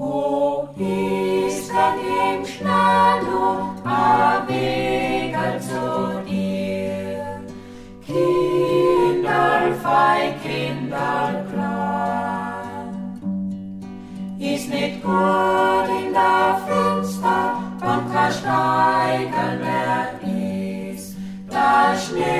Wo ist denn im Schnello a Wegel zu dir? Kinderl fei, Kinderl klein. Ist nicht gut in der Finster, und kein Steigel mehr ist. Der Schnee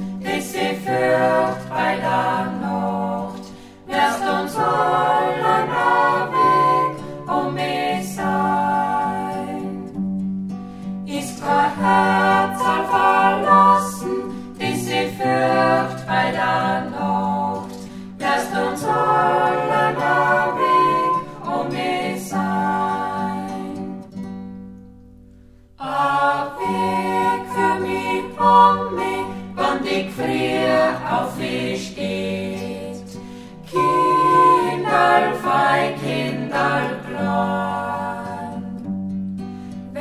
Ist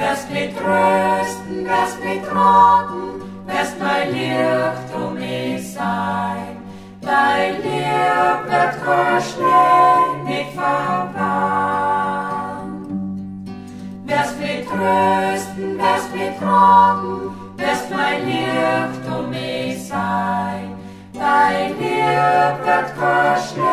Wärst mit trösten, wärst mit tragen, wärst mein Licht um mich sein. Dein Lieb wird Schnee nicht verbannt. Wärst mit trösten, wärst mit tragen, wärst mein Licht um mich sein. Dein Lieb wird Schnee